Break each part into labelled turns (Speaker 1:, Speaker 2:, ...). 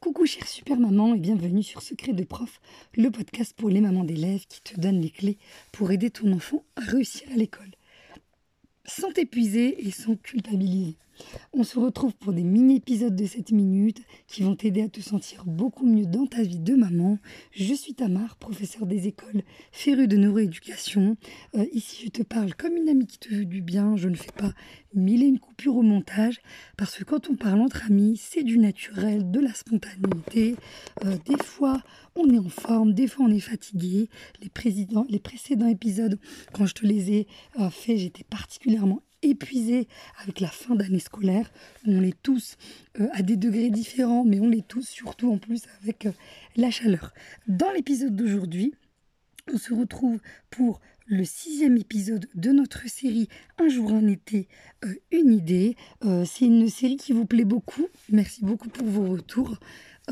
Speaker 1: Coucou chère super maman et bienvenue sur Secret de prof, le podcast pour les mamans d'élèves qui te donne les clés pour aider ton enfant à réussir à l'école. Sans t'épuiser et sans culpabiliser. On se retrouve pour des mini-épisodes de 7 minutes qui vont t'aider à te sentir beaucoup mieux dans ta vie de maman. Je suis Tamar, professeure des écoles férue de neuroéducation. Euh, ici, je te parle comme une amie qui te veut du bien. Je ne fais pas mille et une coupures au montage parce que quand on parle entre amis, c'est du naturel, de la spontanéité. Euh, des fois, on est en forme, des fois, on est fatigué. Les, les précédents épisodes, quand je te les ai euh, faits, j'étais particulièrement épuisés avec la fin d'année scolaire. On est tous euh, à des degrés différents, mais on l'est tous surtout en plus avec euh, la chaleur. Dans l'épisode d'aujourd'hui, on se retrouve pour le sixième épisode de notre série Un jour en été, euh, une idée. C'est une série qui vous plaît beaucoup. Merci beaucoup pour vos retours.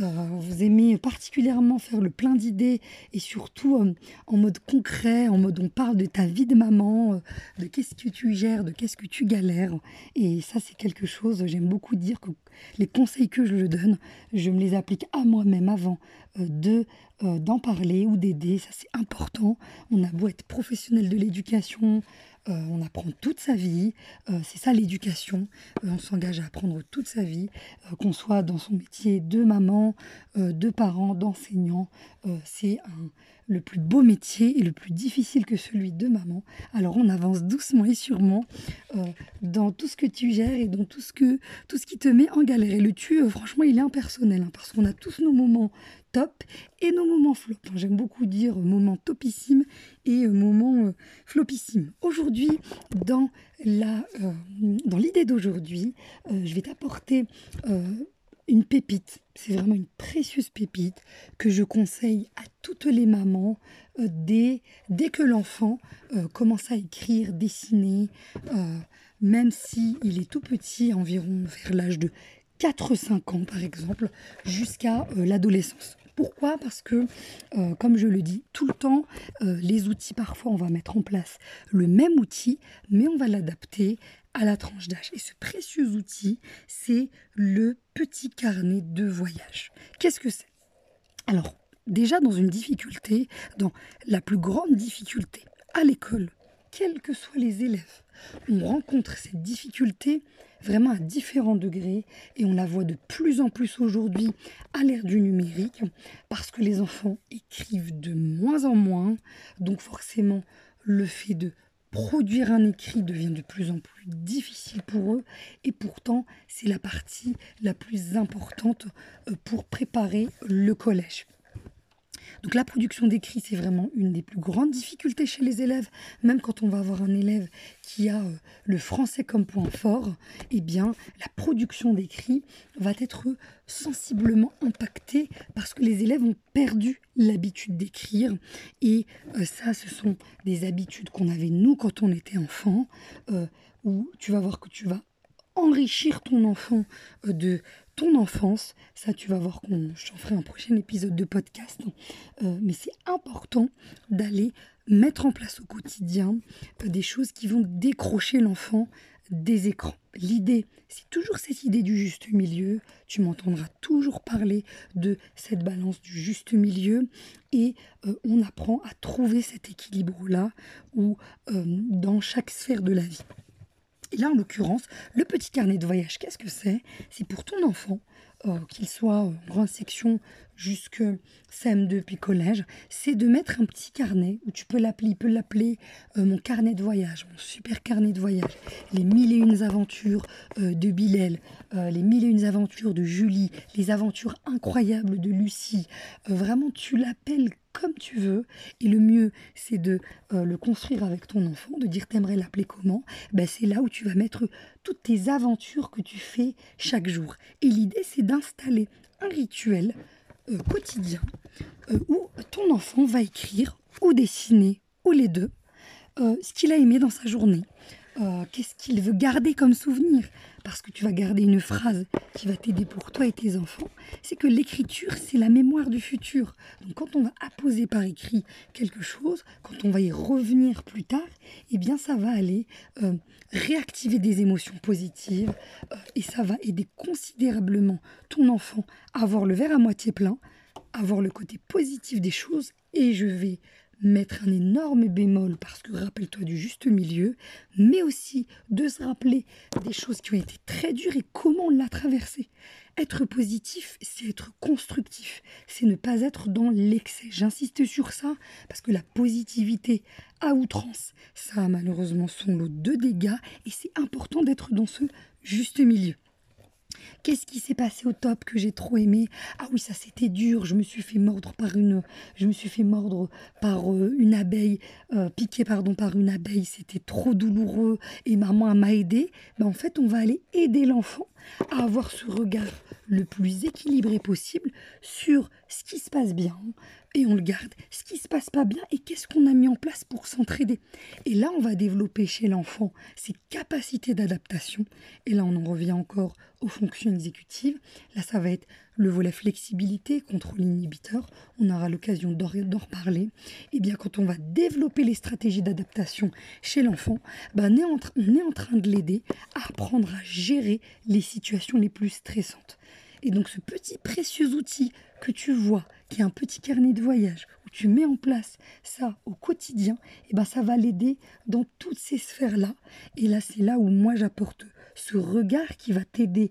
Speaker 1: Euh, vous aimez particulièrement faire le plein d'idées et surtout euh, en mode concret, en mode on parle de ta vie de maman, euh, de qu'est-ce que tu gères, de qu'est-ce que tu galères. Et ça, c'est quelque chose, j'aime beaucoup dire que les conseils que je donne, je me les applique à moi-même avant de d'en parler ou d'aider. Ça, c'est important. On a beau être professionnel de l'éducation, euh, on apprend toute sa vie, euh, c'est ça l'éducation, euh, on s'engage à apprendre toute sa vie, qu'on soit dans son métier de maman, de parent, d'enseignant, c'est le plus beau métier et le plus difficile que celui de maman. Alors on avance doucement et sûrement dans tout ce que tu gères et dans tout ce, que, tout ce qui te met en galère. Et le tu, franchement, il est impersonnel, hein, parce qu'on a tous nos moments top et nos moments flop. J'aime beaucoup dire moment topissime et euh, moment euh, flopissime. Aujourd'hui, dans la euh, dans l'idée d'aujourd'hui, je vais t'apporter pépite. C'est vraiment une précieuse pépite que je conseille à toutes les mamans dès, dès que l'enfant commence à écrire, dessiner, même s'il il est tout petit, environ vers l'âge de 4-5 ans par exemple, jusqu'à l'adolescence. Pourquoi? Parce que, euh, comme je le dis tout le temps, euh, les outils, parfois, on va mettre en place le même outil, mais on va l'adapter à la tranche d'âge. Et ce précieux outil, c'est le petit carnet de voyage. Qu'est-ce que c'est? Alors, déjà dans une difficulté, dans la plus grande difficulté à l'école, quels que soient les élèves, on rencontre cette difficulté vraiment à différents degrés et on la voit de plus en plus aujourd'hui à l'ère du numérique parce que les enfants écrivent de moins en moins, donc forcément le fait de produire un écrit devient de plus en plus difficile pour eux et pourtant c'est la partie la plus importante euh, pour préparer le collège. Donc la production d'écrit, c'est vraiment une des plus grandes difficultés chez les élèves. Même quand on va avoir un élève qui a euh, le français comme point fort, eh bien la production d'écrit va être sensiblement impactée parce que les élèves ont perdu l'habitude d'écrire. Et euh, ça, ce sont des habitudes qu'on avait nous quand on était enfant, euh, où tu vas voir que tu vas enrichir ton enfant de ton enfance. Ça, tu vas voir qu'on j'en ferai un prochain épisode de podcast. Euh, mais c'est important d'aller mettre en place au quotidien euh, des choses qui vont décrocher l'enfant des écrans. L'idée, c'est toujours cette idée du juste milieu. Tu m'entendras toujours parler de cette balance du juste milieu et euh, on apprend à trouver cet équilibre-là ou dans chaque sphère de la vie. Et là, en l'occurrence, le petit carnet de voyage, qu'est-ce que c'est? C'est pour ton enfant, euh, qu'il soit en grande section jusque CM2 puis collège, c'est de mettre un petit carnet où tu peux l'appeler, il peut l'appeler euh, mon carnet de voyage, mon super carnet de voyage, les mille et une aventures euh, de Bilal, les mille et une aventures de Julie, les aventures incroyables de Lucie. vraiment, tu l'appelles comme tu veux. Et le mieux, c'est de euh, le construire avec ton enfant, de dire t'aimerais l'appeler comment? Ben, c'est là où tu vas mettre toutes tes aventures que tu fais chaque jour. Et l'idée, c'est d'installer un rituel euh, quotidien euh, où ton enfant va écrire ou dessiner, ou les deux, ce qu'il a aimé dans sa journée. Euh, qu'est-ce qu'il veut garder comme souvenir, parce que tu vas garder une phrase qui va t'aider pour toi et tes enfants, c'est que l'écriture, c'est la mémoire du futur. Donc quand on va apposer par écrit quelque chose, quand on va y revenir plus tard, eh bien ça va aller euh, réactiver des émotions positives euh, et ça va aider considérablement ton enfant à avoir le verre à moitié plein, à voir le côté positif des choses et je vais mettre un énorme bémol parce que rappelle-toi du juste milieu, mais aussi de se rappeler des choses qui ont été très dures et comment on l'a traversé. Être positif, c'est être constructif, c'est ne pas être dans l'excès. J'insiste sur ça parce que la positivité à outrance, ça a malheureusement son lot de dégâts et c'est important d'être dans ce juste milieu. Qu'est-ce qui s'est passé au top que j'ai trop aimé? Ah oui, ça c'était dur. Je me suis fait mordre par une, je me suis fait mordre par euh, une abeille, euh, piqué pardon par une abeille. C'était trop douloureux et maman m'a aidé. Ben, en fait, on va aller aider l'enfant à avoir ce regard le plus équilibré possible sur ce qui se passe bien et on le garde, ce qui se passe pas bien et qu'est-ce qu'on a mis en place pour s'entraider. Et là, on va développer chez l'enfant ses capacités d'adaptation. Et là, on en revient encore aux fonctions exécutives. Là, ça va être le volet flexibilité, contrôle inhibiteur. On aura l'occasion d'en reparler. Et eh bien, quand on va développer les stratégies d'adaptation chez l'enfant, on, est en, on est en train de l'aider à apprendre à gérer les situations les plus stressantes. Et donc ce petit précieux outil que tu vois, qui est un petit carnet de voyage, où tu mets en place ça au quotidien, et eh ben ça va l'aider dans toutes ces sphères-là. Et là, c'est là où moi j'apporte ce regard qui va t'aider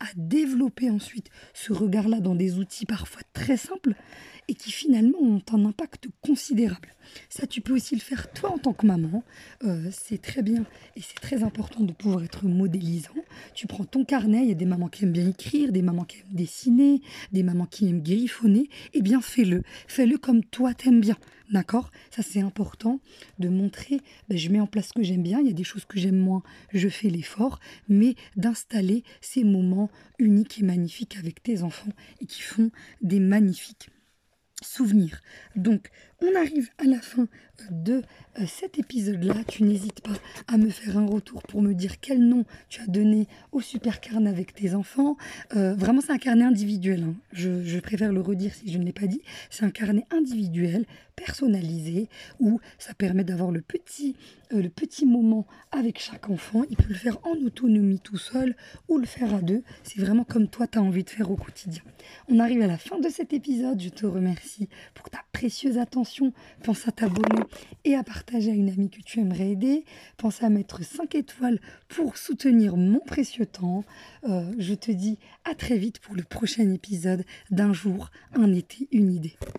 Speaker 1: à développer ensuite ce regard-là dans des outils parfois très simples et qui finalement ont un impact considérable. Ça, tu peux aussi le faire toi en tant que maman. Euh, c'est très bien et c'est très important de pouvoir être modélisant. Tu prends ton carnet, il y a des mamans qui aiment bien écrire, des mamans qui aiment dessiner, des mamans qui aiment griffonner. Eh bien, fais-le. Fais-le comme toi t'aimes bien. D'accord? Ça, c'est important de montrer, ben, je mets en place ce que j'aime bien, il y a des choses que j'aime moins, je fais l'effort, mais d'installer ces moments uniques et magnifiques avec tes enfants et qui font des magnifiques souvenirs. Donc, on arrive à la fin de euh, cet épisode-là. Tu n'hésites pas à me faire un retour pour me dire quel nom tu as donné au super carnet avec tes enfants. Euh, vraiment, c'est un carnet individuel. Hein. Je, préfère le redire si je ne l'ai pas dit. C'est un carnet individuel, personnalisé, où ça permet d'avoir le petit, euh, le petit moment avec chaque enfant. Il peut le faire en autonomie tout seul ou le faire à deux. C'est vraiment comme toi, tu as envie de faire au quotidien. On arrive à la fin de cet épisode. Je te remercie pour ta précieuse Pense à t'abonner et à partager à une amie que tu aimerais aider. Pense à mettre 5 étoiles pour soutenir mon précieux temps. Euh, je te dis à très vite pour le prochain épisode d'un jour, un été, une idée.